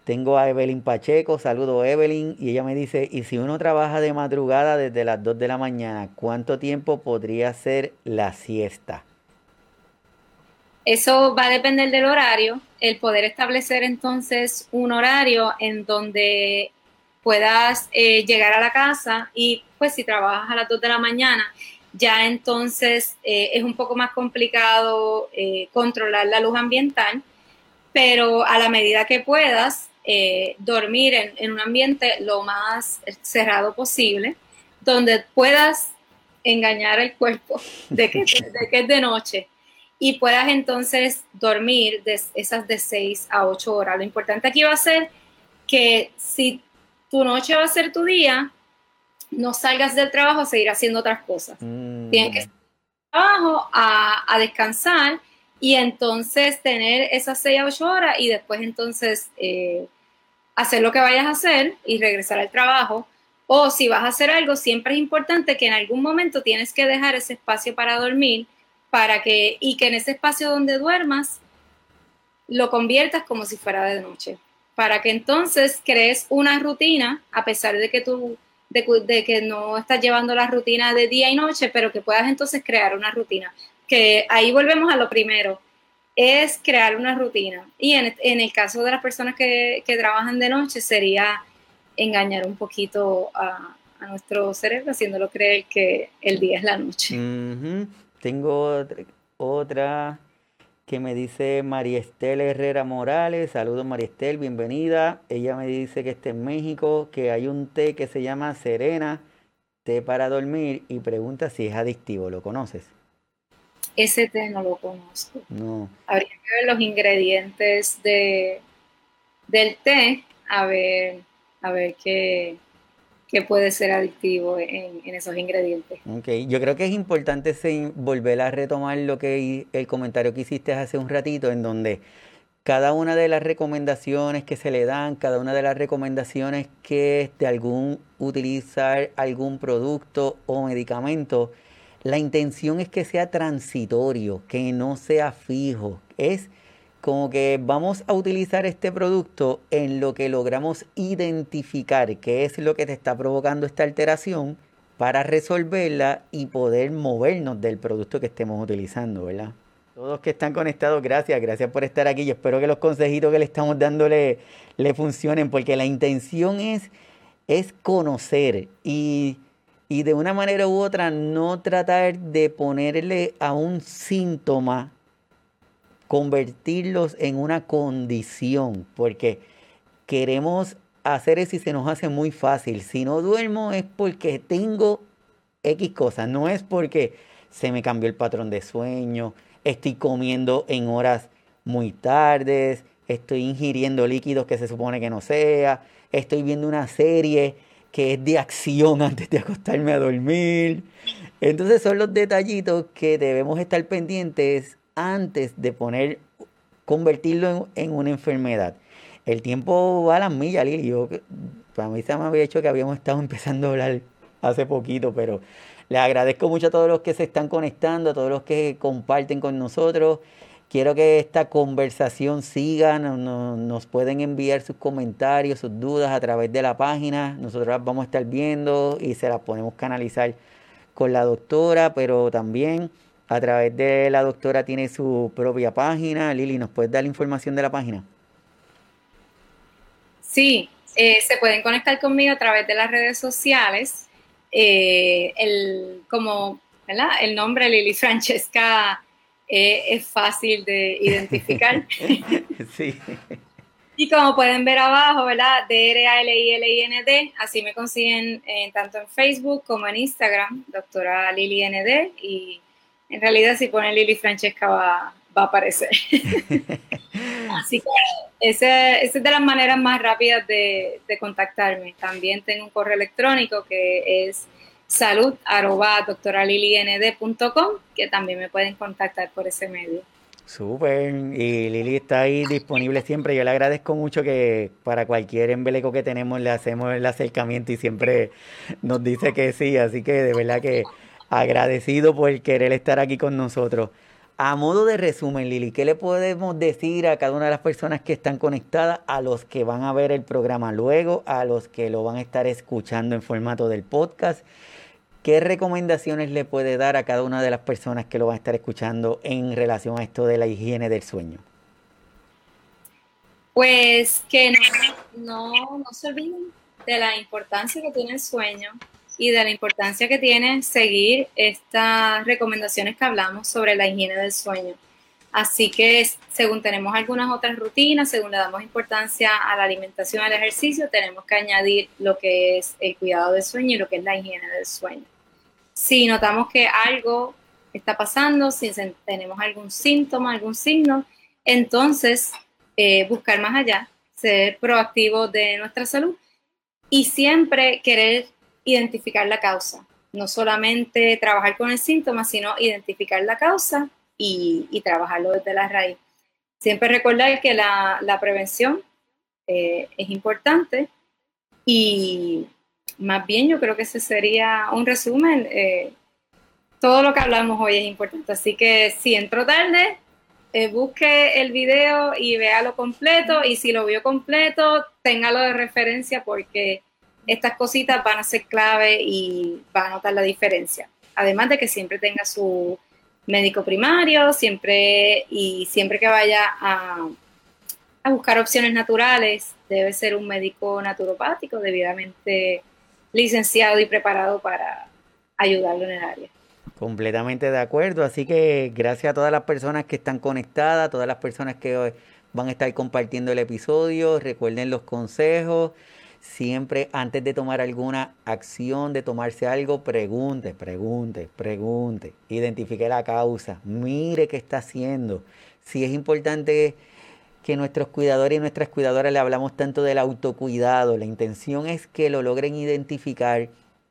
tengo a Evelyn Pacheco, saludo Evelyn, y ella me dice, ¿y si uno trabaja de madrugada desde las 2 de la mañana, cuánto tiempo podría ser la siesta? Eso va a depender del horario, el poder establecer entonces un horario en donde puedas eh, llegar a la casa y pues si trabajas a las 2 de la mañana, ya entonces eh, es un poco más complicado eh, controlar la luz ambiental, pero a la medida que puedas dormir en, un ambiente lo más cerrado posible, donde puedas engañar al cuerpo de que, es de noche y puedas entonces dormir de esas de 6 a 8 horas. Lo importante aquí va a ser que si tu noche va a ser tu día, no salgas del trabajo a seguir haciendo otras cosas. Mm. Tienes que salir del trabajo a, descansar y entonces tener esas 6 a 8 horas y después entonces eh, hacer lo que vayas a hacer y regresar al trabajo. O si vas a hacer algo, siempre es importante que en algún momento tienes que dejar ese espacio para dormir para que, y que en ese espacio donde duermas, lo conviertas como si fuera de noche, para que entonces crees una rutina, a pesar de que tú, de, que no estás llevando la rutina de día y noche, pero que puedas entonces crear una rutina. Que ahí volvemos a lo primero, es crear una rutina. Y en, el caso de las personas que, trabajan de noche, sería engañar un poquito a, nuestro cerebro, haciéndolo creer que el día es la noche. Tengo otra, que me dice María Estel Herrera Morales. Saludos María Estel, bienvenida. Ella me dice que está en México, que hay un té que se llama Serena, té para dormir, y pregunta si es adictivo. ¿Lo conoces? Ese té no lo conozco. No. Habría que ver los ingredientes de, del té, a ver, a ver qué, que puede ser adictivo en, esos ingredientes. Ok, yo creo que es importante volver a retomar lo que el comentario que hiciste hace un ratito, en donde cada una de las recomendaciones que se le dan, cada una de las recomendaciones que es de algún utilizar algún producto o medicamento, la intención es que sea transitorio, que no sea fijo. Es como que vamos a utilizar este producto en lo que logramos identificar qué es lo que te está provocando esta alteración para resolverla y poder movernos del producto que estemos utilizando, ¿verdad? Todos que están conectados, gracias, gracias por estar aquí. Yo espero que los consejitos que le estamos dando le, funcionen, porque la intención es, es conocer y, y de una manera u otra no tratar de ponerle a un síntoma convertirlos en una condición, porque queremos hacer eso y se nos hace muy fácil. Si no duermo es porque tengo X cosas, no es porque se me cambió el patrón de sueño, estoy comiendo en horas muy tardes, estoy ingiriendo líquidos que se supone que no sea, estoy viendo una serie que es de acción antes de acostarme a dormir. Entonces son los detallitos que debemos estar pendientes antes de poner, convertirlo en, una enfermedad. El tiempo va a las millas, Lili. Yo, para mí se me había hecho que habíamos estado empezando a hablar hace poquito, pero les agradezco mucho a todos los que se están conectando, a todos los que comparten con nosotros. Quiero que esta conversación siga, nos, nos pueden enviar sus comentarios, sus dudas a través de la página. Nosotros las vamos a estar viendo y se las podemos canalizar con la doctora, pero también a través de la doctora tiene su propia página. Lili, ¿nos puedes dar la información de la página? Sí, eh, se pueden conectar conmigo a través de las redes sociales. Eh, el, como el nombre Lili Francesca eh, es fácil de identificar. sí. Y como pueden ver abajo, ¿verdad? D-R-A-L-I-L-I-N-D, así me consiguen tanto en Facebook como en Instagram, doctora Lili ND, y en realidad si pone Lili Francesca va, a aparecer. Así que esa es de las maneras más rápidas de, contactarme. También tengo un correo electrónico que es salud que también me pueden contactar por ese medio. Súper, y Lili está ahí disponible siempre. Yo le agradezco mucho que para cualquier embeleco que tenemos le hacemos el acercamiento y siempre nos dice que sí. Así que de verdad que Agradecido por querer estar aquí con nosotros. A modo de resumen, Lili, ¿qué le podemos decir a cada una de las personas que están conectadas, a los que van a ver el programa luego, a los que lo van a estar escuchando en formato del podcast? ¿Qué recomendaciones le puede dar a cada una de las personas que lo van a estar escuchando en relación a esto de la higiene del sueño? Pues que no, no, se olviden de la importancia que tiene el sueño y de la importancia que tiene seguir estas recomendaciones que hablamos sobre la higiene del sueño. Así que según tenemos algunas otras rutinas, según le damos importancia a la alimentación, al ejercicio, tenemos que añadir lo que es el cuidado del sueño y lo que es la higiene del sueño. Si notamos que algo está pasando, si tenemos algún síntoma, algún signo, entonces eh, buscar más allá, ser proactivo de nuestra salud y siempre querer identificar la causa. No solamente trabajar con el síntoma, sino identificar la causa y, trabajarlo desde la raíz. Siempre recordar que la, prevención eh, es importante y más bien yo creo que ese sería un resumen. Eh, todo lo que hablamos hoy es importante. Así que si entro tarde, eh, busque el video y véalo completo y si lo vio completo, téngalo de referencia porque estas cositas van a ser clave y va a notar la diferencia. Además de que siempre tenga su médico primario, siempre y siempre que vaya a, a buscar opciones naturales, debe ser un médico naturopático debidamente licenciado y preparado para ayudarlo en el área. Completamente de acuerdo. Así que gracias a todas las personas que están conectadas, todas las personas que van a estar compartiendo el episodio. Recuerden los consejos. Siempre antes de tomar alguna acción, de tomarse algo, pregunte, pregunte, pregunte. Identifique la causa. Mire qué está haciendo. Si es importante que nuestros cuidadores y nuestras cuidadoras le hablamos tanto del autocuidado, la intención es que lo logren identificar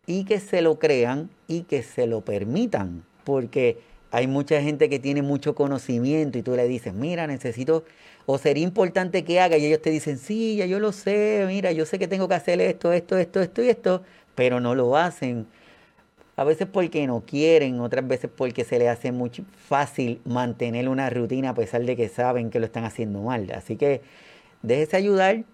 y que se lo crean y que se lo permitan, porque hay mucha gente que tiene mucho conocimiento y tú le dices, mira, necesito, o sería importante que haga, y ellos te dicen, sí, ya yo lo sé, mira, yo sé que tengo que hacer esto, esto, esto, esto y esto, pero no lo hacen. A veces porque no quieren, otras veces porque se les hace muy fácil mantener una rutina a pesar de que saben que lo están haciendo mal. Así que déjese ayudar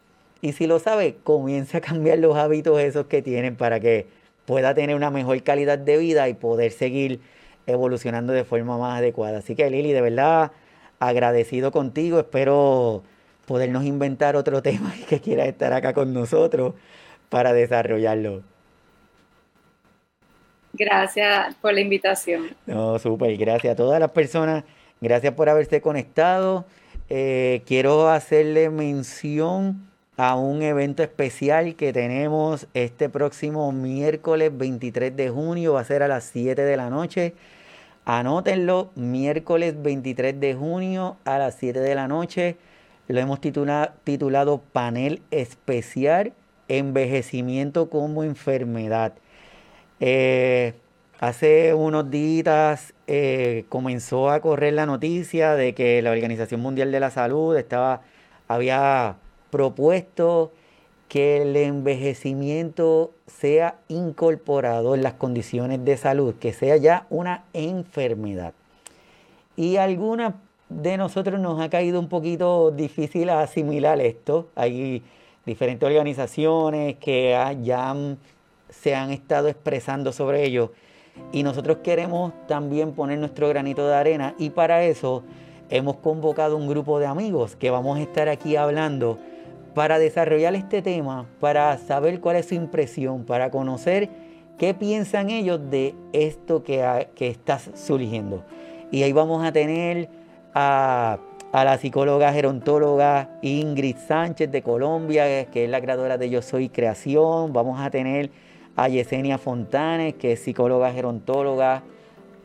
y si lo sabe, comience a cambiar los hábitos esos que tienen para que pueda tener una mejor calidad de vida y poder seguir evolucionando de forma más adecuada. Así que Lili, de verdad agradecido contigo, espero podernos inventar otro tema y que quieras estar acá con nosotros para desarrollarlo. Gracias por la invitación. No, súper, gracias a todas las personas, gracias por haberse conectado. Eh, quiero hacerle mención a un evento especial que tenemos este próximo miércoles 23 de junio, va a ser a las 7 de la noche. Anótenlo, miércoles 23 de junio a las 7 de la noche. Lo hemos titulado Panel Especial Envejecimiento como Enfermedad. Eh, hace unos días eh, comenzó a correr la noticia de que la Organización Mundial de la Salud estaba, había propuesto que el envejecimiento sea incorporado en las condiciones de salud, que sea ya una enfermedad. Y algunas de nosotros nos ha caído un poquito difícil asimilar esto. Hay diferentes organizaciones que ya se han estado expresando sobre ello y nosotros queremos también poner nuestro granito de arena y para eso hemos convocado un grupo de amigos que vamos a estar aquí hablando para desarrollar este tema, para saber cuál es su impresión, para conocer qué piensan ellos de esto que, que está surgiendo. Y ahí vamos a tener a, la psicóloga gerontóloga Ingrid Sánchez de Colombia, que es la creadora de Yo Soy Creación. Vamos a tener a Yesenia Fontanes, que es psicóloga gerontóloga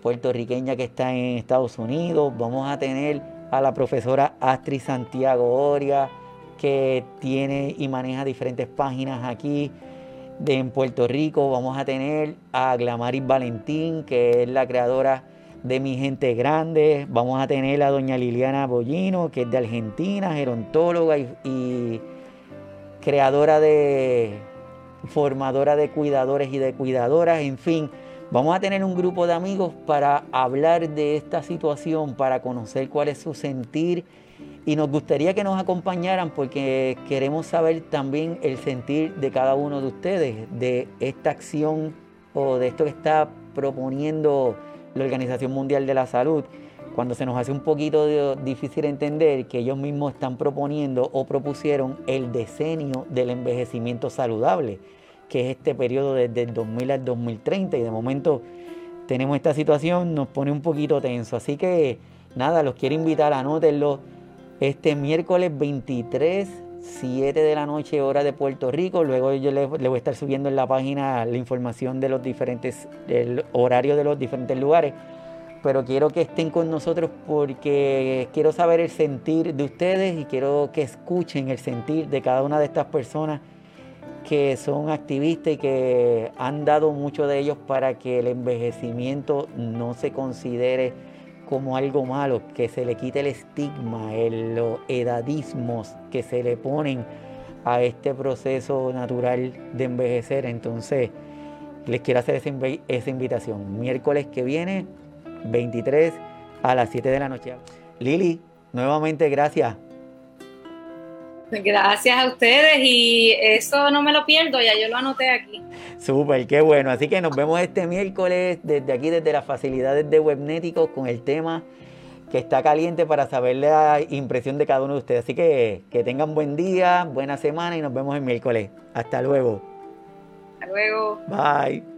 puertorriqueña que está en Estados Unidos. Vamos a tener a la profesora Astrid Santiago Oria que tiene y maneja diferentes páginas aquí de, en Puerto Rico. Vamos a tener a Glamaris Valentín, que es la creadora de Mi Gente Grande. Vamos a tener a doña Liliana Bollino, que es de Argentina, gerontóloga y creadora de, formadora de cuidadores y de cuidadoras. En fin, Vamos a tener un grupo de amigos para hablar de esta situación, para conocer cuál es su sentir y nos gustaría que nos acompañaran porque queremos saber también el sentir de cada uno de ustedes de esta acción o de esto que está proponiendo la Organización Mundial de la Salud cuando se nos hace un poquito difícil entender que ellos mismos están proponiendo o propusieron el decenio del envejecimiento saludable, que es este periodo desde el 2000 al 2030 y de momento tenemos esta situación, nos pone un poquito tenso. Así que nada, los quiero invitar, anótenlo. Este miércoles 23, 7 de la noche, hora de Puerto Rico. Luego yo le, voy a estar subiendo en la página la información de los diferentes, el horario de los diferentes lugares pero quiero que estén con nosotros porque quiero saber el sentir de ustedes y quiero que escuchen el sentir de cada una de estas personas que son activistas y que han dado mucho de ellos para que el envejecimiento no se considere como algo malo, que se le quite el estigma, los edadismos que se le ponen a este proceso natural de envejecer. Entonces, les quiero hacer esa, esa invitación. Miércoles que viene, 23 a las 7 de la noche. Lili, nuevamente gracias. Gracias a ustedes y eso no me lo pierdo, ya yo lo anoté aquí. Súper, qué bueno. Así que nos vemos este miércoles desde aquí, desde las facilidades de Webnéticos, con el tema que está caliente para saber la impresión de cada uno de ustedes. Así que que tengan buen día, buena semana y nos vemos el miércoles. Hasta luego. Hasta luego. Bye.